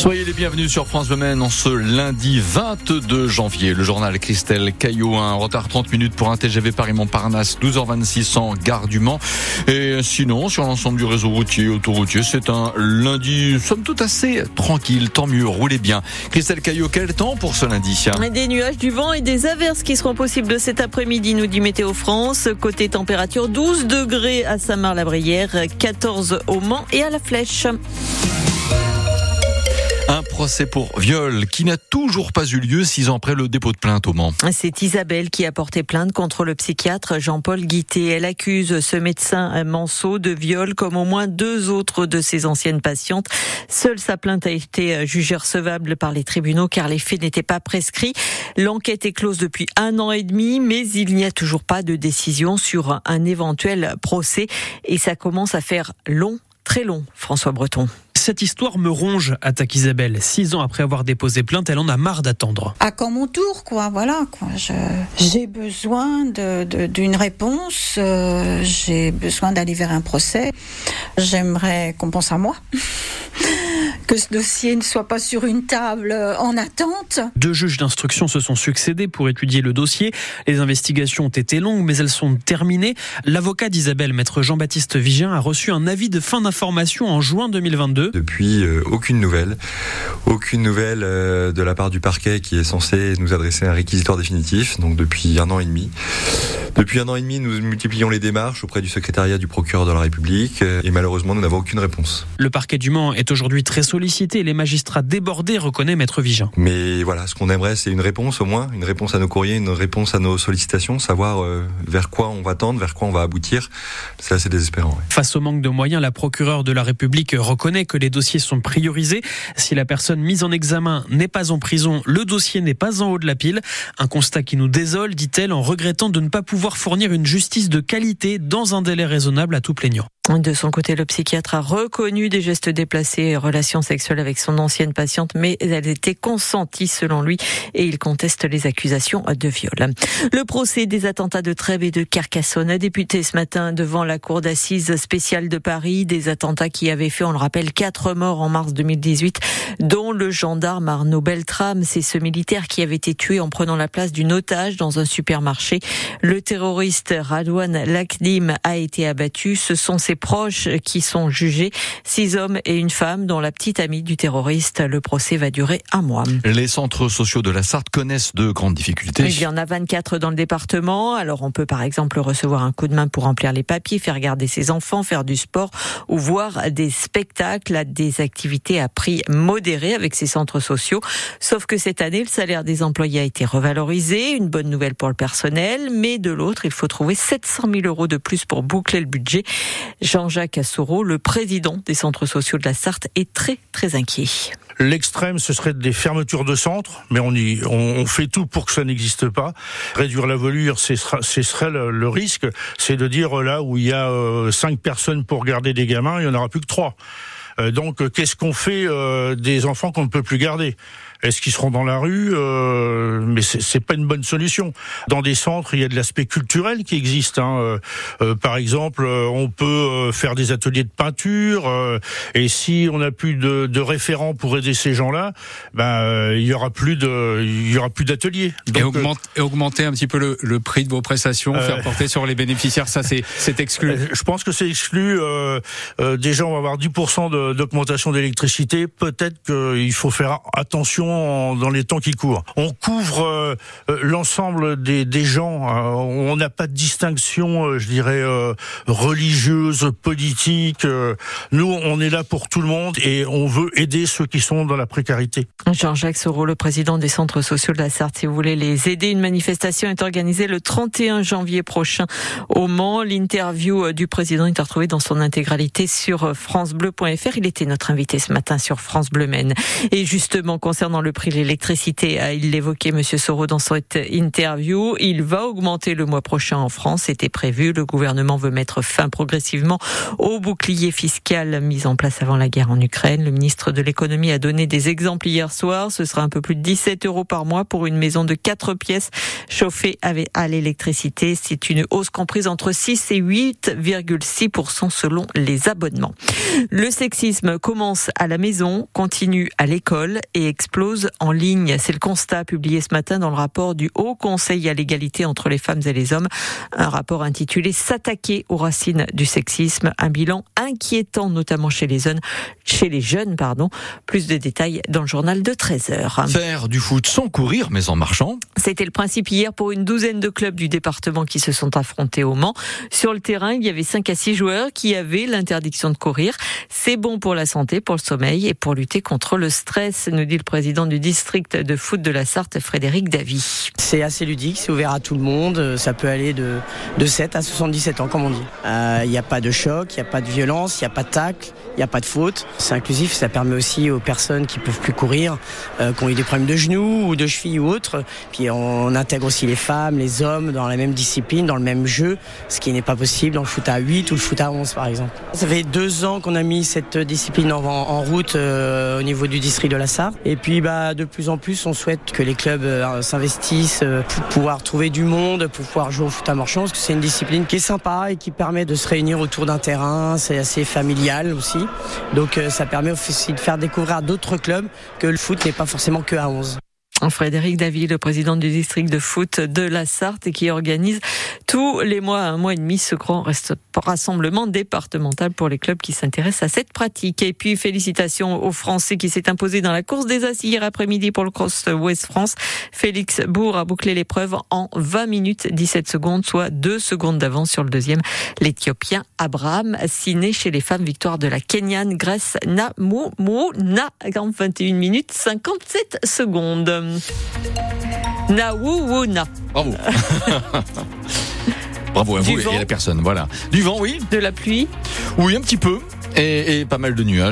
Soyez les bienvenus sur France Le en ce lundi 22 janvier. Le journal Christelle Caillot, un retard 30 minutes pour un TGV Paris-Montparnasse, 12h26 en gare du Mans. Et sinon, sur l'ensemble du réseau routier, autoroutier, c'est un lundi, somme toute assez tranquille, tant mieux, roulez bien. Christelle Caillot, quel temps pour ce lundi? Des nuages, du vent et des averses qui seront possibles cet après-midi, nous dit Météo France. Côté température, 12 degrés à Saint-Marc-la-Brière, 14 au Mans et à la Flèche. Un procès pour viol qui n'a toujours pas eu lieu six ans après le dépôt de plainte au Mans. C'est Isabelle qui a porté plainte contre le psychiatre Jean-Paul Guité. Elle accuse ce médecin Manceau de viol comme au moins deux autres de ses anciennes patientes. Seule sa plainte a été jugée recevable par les tribunaux car les faits n'étaient pas prescrits. L'enquête est close depuis un an et demi, mais il n'y a toujours pas de décision sur un éventuel procès et ça commence à faire long, très long, François Breton. Cette histoire me ronge, attaque Isabelle. Six ans après avoir déposé plainte, elle en a marre d'attendre. À quand mon tour, quoi, voilà, quoi. J'ai besoin d'une réponse, euh, j'ai besoin d'aller vers un procès. J'aimerais qu'on pense à moi. que ce dossier ne soit pas sur une table en attente. Deux juges d'instruction se sont succédés pour étudier le dossier. Les investigations ont été longues, mais elles sont terminées. L'avocat d'Isabelle, maître Jean-Baptiste Vigien, a reçu un avis de fin d'information en juin 2022. Depuis, euh, aucune nouvelle. Aucune nouvelle euh, de la part du parquet qui est censé nous adresser un réquisitoire définitif, donc depuis un an et demi. Depuis un an et demi, nous multiplions les démarches auprès du secrétariat du procureur de la République euh, et malheureusement, nous n'avons aucune réponse. Le parquet du Mans est aujourd'hui très solide les magistrats débordés, reconnaît Maître Vigent. Mais voilà, ce qu'on aimerait, c'est une réponse au moins, une réponse à nos courriers, une réponse à nos sollicitations, savoir euh, vers quoi on va tendre, vers quoi on va aboutir. C'est assez désespérant. Face au manque de moyens, la procureure de la République reconnaît que les dossiers sont priorisés. Si la personne mise en examen n'est pas en prison, le dossier n'est pas en haut de la pile. Un constat qui nous désole, dit-elle, en regrettant de ne pas pouvoir fournir une justice de qualité dans un délai raisonnable à tout plaignant. De son côté, le psychiatre a reconnu des gestes déplacés et relations sexuelles avec son ancienne patiente, mais elle était consentie selon lui et il conteste les accusations de viol. Le procès des attentats de Trèbes et de Carcassonne a débuté ce matin devant la cour d'assises spéciale de Paris. Des attentats qui avaient fait, on le rappelle, quatre morts en mars 2018, dont le gendarme Arnaud Beltrame. C'est ce militaire qui avait été tué en prenant la place d'une otage dans un supermarché. Le terroriste Radouane Lakdim a été abattu. Ce sont ses proches qui sont jugés. Six hommes et une femme, dont la petite amie du terroriste. Le procès va durer un mois. Les centres sociaux de la Sarthe connaissent de grandes difficultés. Il y en a 24 dans le département. Alors on peut par exemple recevoir un coup de main pour remplir les papiers, faire garder ses enfants, faire du sport ou voir des spectacles, des activités à prix modéré avec ces centres sociaux. Sauf que cette année, le salaire des employés a été revalorisé. Une bonne nouvelle pour le personnel. Mais de l'autre, il faut trouver 700 000 euros de plus pour boucler le budget. Jean-Jacques Assoureau, le président des centres sociaux de la Sarthe, est très très inquiet. L'extrême, ce serait des fermetures de centres, mais on, y, on, fait tout pour que ça n'existe pas. Réduire la volure, ce serait le, risque, c'est de dire là où il y a euh, cinq personnes pour garder des gamins, il n'y en aura plus que trois. Euh, donc, qu'est-ce qu'on fait euh, des enfants qu'on ne peut plus garder? Est-ce qu'ils seront dans la rue euh, Mais c'est pas une bonne solution. Dans des centres, il y a de l'aspect culturel qui existe. Hein. Euh, euh, par exemple, on peut faire des ateliers de peinture. et si on n'a plus de, de, référents pour aider ces gens-là, ben il y aura plus de, il y aura plus d'ateliers. Et, et, augmenter un petit peu le, le prix de vos prestations, faire porter sur les bénéficiaires, ça c'est c'est exclu. Je pense que c'est exclu. déjà, on va avoir 10% d'augmentation d'électricité. Peut-être qu'il faut faire attention dans les temps qui courent. On couvre euh, euh, l'ensemble des, des, gens. Euh, on n'a pas de distinction, je dirais, religieuse, politique. nous, on est là pour tout le monde et on veut aider ceux qui sont dans la précarité. Jean-Jacques Soro, le président des centres sociaux de la Sarthe, si vous voulez les aider, une manifestation est organisée le 31 janvier prochain au Mans. L'interview du président est retrouvée dans son intégralité sur francebleu.fr. Il était notre invité ce matin sur France Bleu Maine. Et justement, concernant le prix de l'électricité, il l'évoquait Monsieur Soro dans cette interview, il va augmenter le mois prochain en France, c'était prévu. Le gouvernement veut mettre fin progressivement au bouclier fiscal mis en place avant la guerre en Ukraine. Le ministre de l'économie a donné des exemples hier soir. Ce sera un peu plus de 17 euros par mois pour une maison de 4 pièces chauffée à l'électricité. C'est une hausse comprise entre 6 et 8,6% selon les abonnements. Le sexisme commence à la maison, continue à l'école et explose en ligne. C'est le constat publié ce matin dans le rapport du Haut Conseil à l'égalité entre les femmes et les hommes. Un rapport intitulé S'attaquer aux racines du sexisme. Un bilan inquiétant, notamment chez les jeunes. Chez les jeunes pardon. Plus de détails dans le journal de 13h. Faire du foot sans courir, mais en marchant. C'était le principe hier pour une douzaine de clubs du département qui se sont affrontés au Mans. Sur le terrain, il y avait 5 à 6 joueurs qui avaient l'interdiction de courir. C'est bon pour la santé, pour le sommeil et pour lutter contre le stress, nous dit le président du district de foot de la Sarthe, Frédéric Davy. C'est assez ludique, c'est ouvert à tout le monde. Ça peut aller de, de 7 à 77 ans, comme on dit. Euh, il n'y a pas de choc, il n'y a pas de violence, il n'y a pas de tacle, il n'y a pas de faute. C'est inclusif, ça permet aussi aux personnes qui peuvent plus courir, euh, qui ont eu des problèmes de genoux ou de cheville ou autre. Puis on intègre aussi les femmes, les hommes dans la même discipline, dans le même jeu, ce qui n'est pas possible dans le foot à 8 ou le foot à 11 par exemple. Ça fait deux ans qu'on a mis cette discipline en, route euh, au niveau du district de la Sarthe. Et puis bah, de plus en plus, on souhaite que les clubs euh, s'investissent euh, pour pouvoir trouver du monde, pour pouvoir jouer au foot à marchand, parce que c'est une discipline qui est sympa et qui permet de se réunir autour d'un terrain. C'est assez familial aussi. Donc ça permet aussi de faire découvrir à d'autres clubs que le foot n'est pas forcément que à 11. Frédéric David, le président du district de foot de la Sarthe, qui organise tous les mois, un mois et demi, ce grand rassemblement départemental pour les clubs qui s'intéressent à cette pratique. Et puis, félicitations aux Français qui s'est imposé dans la course des Assises hier après-midi pour le Cross West France. Félix Bourg a bouclé l'épreuve en 20 minutes 17 secondes, soit 2 secondes d'avance sur le deuxième, l'Éthiopien Abraham, signé chez les femmes, victoire de la Kenyane Grèce Namouna en 21 minutes 57 secondes. Nawuwuna. Bravo. Bravo à vous et à la personne. Voilà. Du vent, oui. De la pluie. Oui, un petit peu. Et, et pas mal de nuages.